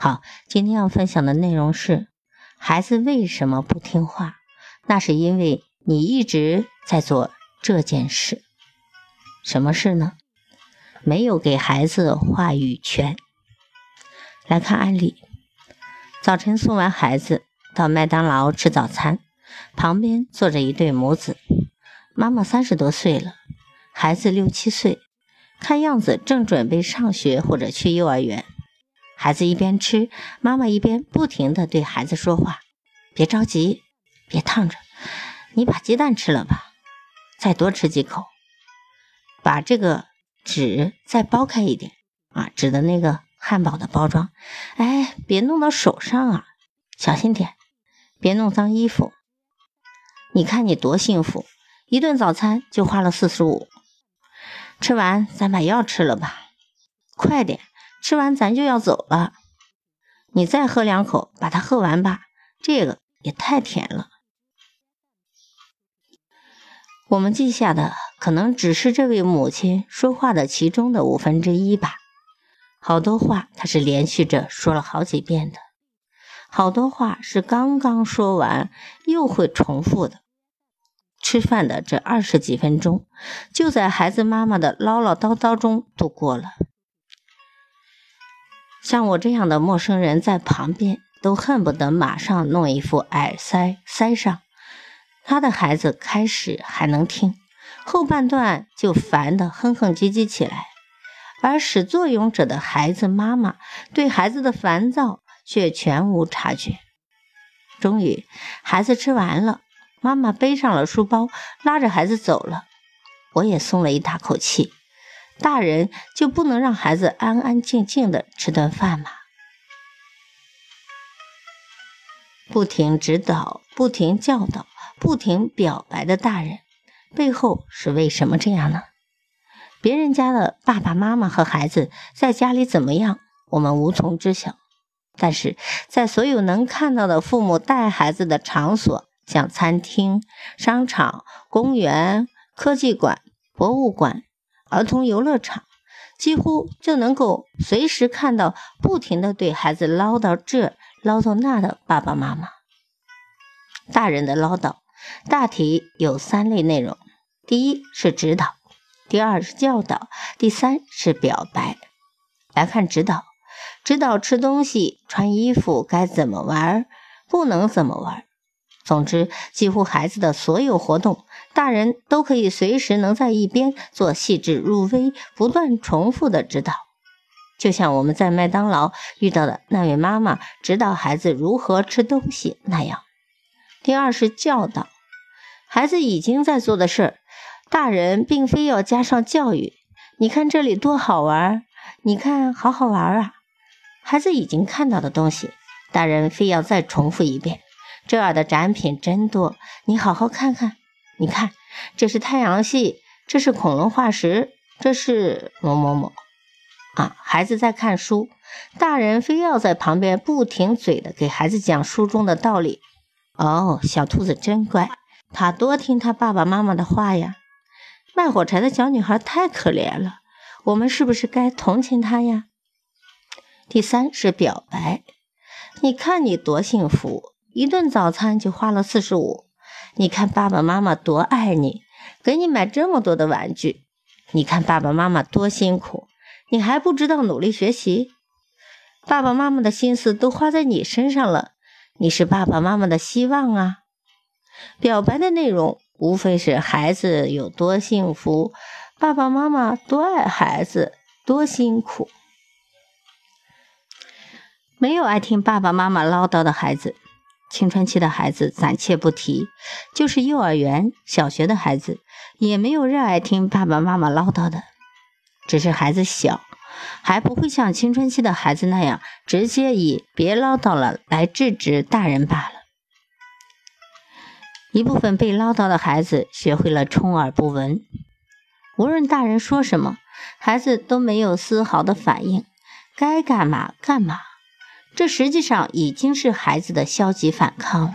好，今天要分享的内容是：孩子为什么不听话？那是因为你一直在做这件事。什么事呢？没有给孩子话语权。来看案例：早晨送完孩子到麦当劳吃早餐，旁边坐着一对母子，妈妈三十多岁了，孩子六七岁，看样子正准备上学或者去幼儿园。孩子一边吃，妈妈一边不停地对孩子说话：“别着急，别烫着，你把鸡蛋吃了吧，再多吃几口，把这个纸再剥开一点啊，纸的那个汉堡的包装，哎，别弄到手上啊，小心点，别弄脏衣服。你看你多幸福，一顿早餐就花了四十五，吃完咱把药吃了吧，快点。”吃完咱就要走了，你再喝两口，把它喝完吧。这个也太甜了。我们记下的可能只是这位母亲说话的其中的五分之一吧。好多话她是连续着说了好几遍的，好多话是刚刚说完又会重复的。吃饭的这二十几分钟，就在孩子妈妈的唠唠叨叨中度过了。像我这样的陌生人在旁边，都恨不得马上弄一副耳塞塞上。他的孩子开始还能听，后半段就烦得哼哼唧唧起来。而始作俑者的孩子妈妈对孩子的烦躁却全无察觉。终于，孩子吃完了，妈妈背上了书包，拉着孩子走了。我也松了一大口气。大人就不能让孩子安安静静的吃顿饭吗？不停指导、不停教导、不停表白的大人，背后是为什么这样呢？别人家的爸爸妈妈和孩子在家里怎么样，我们无从知晓。但是在所有能看到的父母带孩子的场所，像餐厅、商场、公园、科技馆、博物馆。儿童游乐场几乎就能够随时看到不停的对孩子唠叨这唠叨那的爸爸妈妈。大人的唠叨大体有三类内容：第一是指导，第二是教导，第三是表白。来看指导，指导吃东西、穿衣服该怎么玩，不能怎么玩。总之，几乎孩子的所有活动，大人都可以随时能在一边做细致入微、不断重复的指导。就像我们在麦当劳遇到的那位妈妈指导孩子如何吃东西那样。第二是教导，孩子已经在做的事儿，大人并非要加上教育。你看这里多好玩，你看好好玩啊！孩子已经看到的东西，大人非要再重复一遍。这儿的展品真多，你好好看看。你看，这是太阳系，这是恐龙化石，这是某某某。啊，孩子在看书，大人非要在旁边不停嘴的给孩子讲书中的道理。哦，小兔子真乖，它多听它爸爸妈妈的话呀。卖火柴的小女孩太可怜了，我们是不是该同情她呀？第三是表白，你看你多幸福。一顿早餐就花了四十五，你看爸爸妈妈多爱你，给你买这么多的玩具。你看爸爸妈妈多辛苦，你还不知道努力学习。爸爸妈妈的心思都花在你身上了，你是爸爸妈妈的希望啊。表白的内容无非是孩子有多幸福，爸爸妈妈多爱孩子，多辛苦。没有爱听爸爸妈妈唠叨的孩子。青春期的孩子暂且不提，就是幼儿园、小学的孩子，也没有热爱听爸爸妈妈唠叨的。只是孩子小，还不会像青春期的孩子那样直接以“别唠叨了”来制止大人罢了。一部分被唠叨的孩子学会了充耳不闻，无论大人说什么，孩子都没有丝毫的反应，该干嘛干嘛。这实际上已经是孩子的消极反抗了。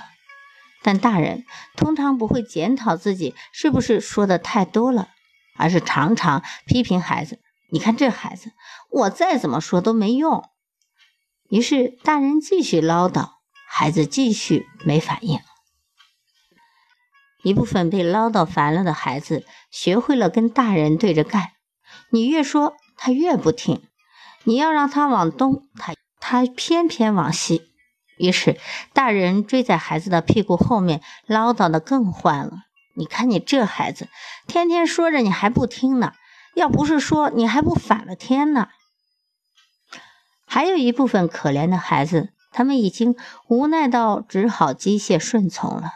但大人通常不会检讨自己是不是说的太多了，而是常常批评孩子：“你看这孩子，我再怎么说都没用。”于是大人继续唠叨，孩子继续没反应。一部分被唠叨烦了的孩子，学会了跟大人对着干，你越说他越不听，你要让他往东，他他偏偏往西。于是，大人追在孩子的屁股后面，唠叨的更欢了。你看你这孩子，天天说着你还不听呢，要不是说你还不反了天呢。还有一部分可怜的孩子，他们已经无奈到只好机械顺从了。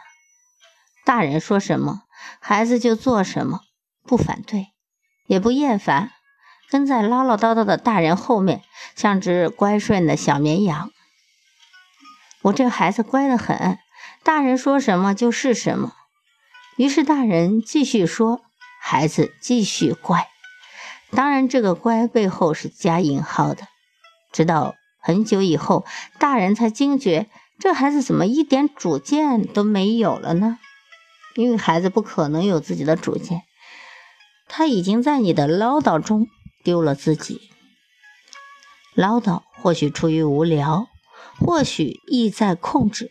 大人说什么，孩子就做什么，不反对，也不厌烦，跟在唠唠叨叨的大人后面，像只乖顺的小绵羊。我这孩子乖得很，大人说什么就是什么。于是大人继续说，孩子继续乖。当然，这个“乖”背后是加引号的。直到很久以后，大人才惊觉，这孩子怎么一点主见都没有了呢？因为孩子不可能有自己的主见，他已经在你的唠叨中丢了自己。唠叨或许出于无聊。或许意在控制，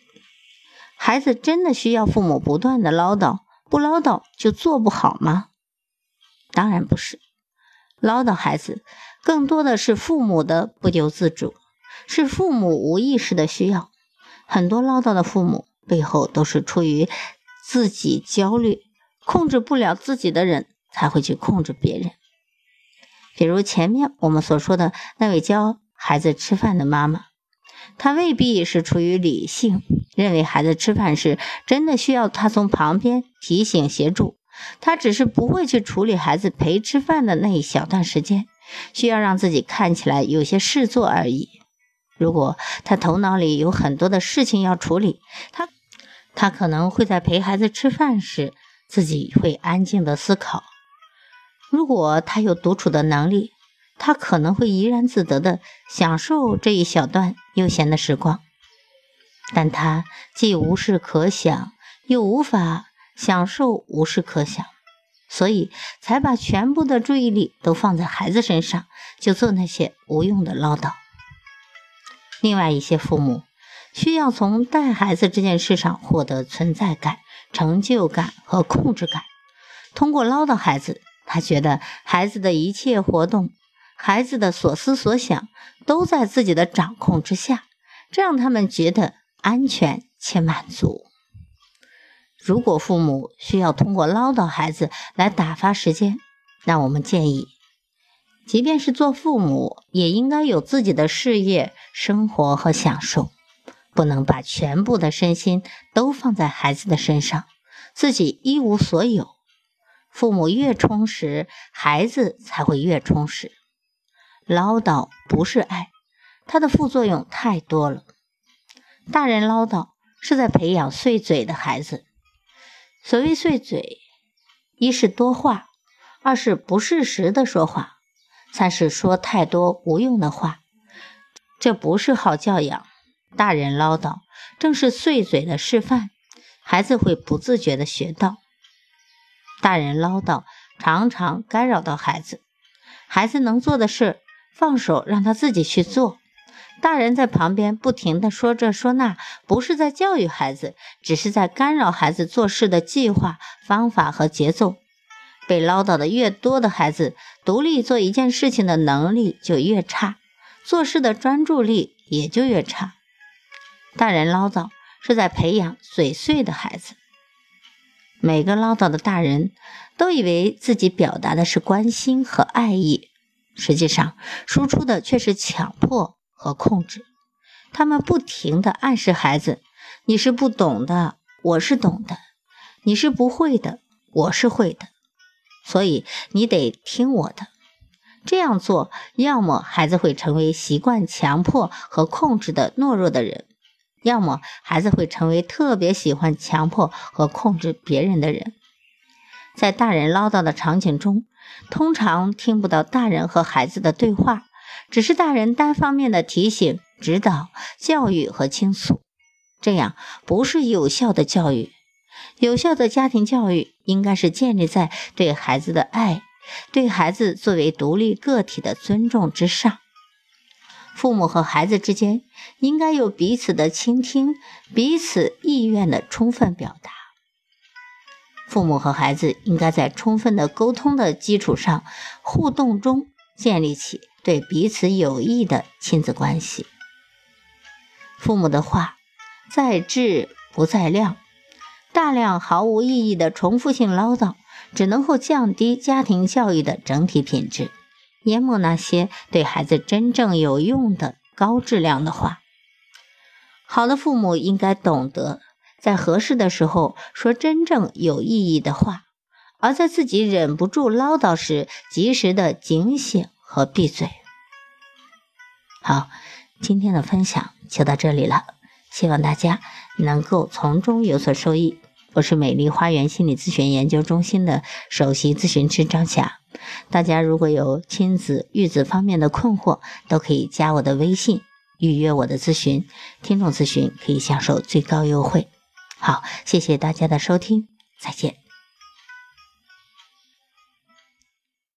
孩子真的需要父母不断的唠叨，不唠叨就做不好吗？当然不是，唠叨孩子更多的是父母的不由自主，是父母无意识的需要。很多唠叨的父母背后都是出于自己焦虑，控制不了自己的人才会去控制别人。比如前面我们所说的那位教孩子吃饭的妈妈。她未必是出于理性，认为孩子吃饭时真的需要她从旁边提醒协助，他只是不会去处理孩子陪吃饭的那一小段时间，需要让自己看起来有些事做而已。如果他头脑里有很多的事情要处理，他他可能会在陪孩子吃饭时自己会安静的思考。如果他有独处的能力。他可能会怡然自得地享受这一小段悠闲的时光，但他既无事可想，又无法享受无事可想，所以才把全部的注意力都放在孩子身上，就做那些无用的唠叨。另外一些父母需要从带孩子这件事上获得存在感、成就感和控制感，通过唠叨孩子，他觉得孩子的一切活动。孩子的所思所想都在自己的掌控之下，这让他们觉得安全且满足。如果父母需要通过唠叨孩子来打发时间，那我们建议，即便是做父母，也应该有自己的事业、生活和享受，不能把全部的身心都放在孩子的身上，自己一无所有。父母越充实，孩子才会越充实。唠叨不是爱，它的副作用太多了。大人唠叨是在培养碎嘴的孩子。所谓碎嘴，一是多话，二是不适时的说话，三是说太多无用的话。这不是好教养。大人唠叨正是碎嘴的示范，孩子会不自觉的学到。大人唠叨常常干扰到孩子，孩子能做的事。放手让他自己去做，大人在旁边不停地说这说那，不是在教育孩子，只是在干扰孩子做事的计划、方法和节奏。被唠叨的越多的孩子，独立做一件事情的能力就越差，做事的专注力也就越差。大人唠叨是在培养嘴碎的孩子。每个唠叨的大人都以为自己表达的是关心和爱意。实际上，输出的却是强迫和控制。他们不停地暗示孩子：“你是不懂的，我是懂的；你是不会的，我是会的。所以你得听我的。”这样做，要么孩子会成为习惯强迫和控制的懦弱的人，要么孩子会成为特别喜欢强迫和控制别人的人。在大人唠叨的场景中，通常听不到大人和孩子的对话，只是大人单方面的提醒、指导、教育和倾诉。这样不是有效的教育。有效的家庭教育应该是建立在对孩子的爱、对孩子作为独立个体的尊重之上。父母和孩子之间应该有彼此的倾听、彼此意愿的充分表达。父母和孩子应该在充分的沟通的基础上，互动中建立起对彼此有益的亲子关系。父母的话在质不在量，大量毫无意义的重复性唠叨，只能够降低家庭教育的整体品质，淹没那些对孩子真正有用的高质量的话。好的父母应该懂得。在合适的时候说真正有意义的话，而在自己忍不住唠叨时，及时的警醒和闭嘴。好，今天的分享就到这里了，希望大家能够从中有所受益。我是美丽花园心理咨询研究中心的首席咨询师张霞，大家如果有亲子育子方面的困惑，都可以加我的微信预约我的咨询，听众咨询可以享受最高优惠。好，谢谢大家的收听，再见。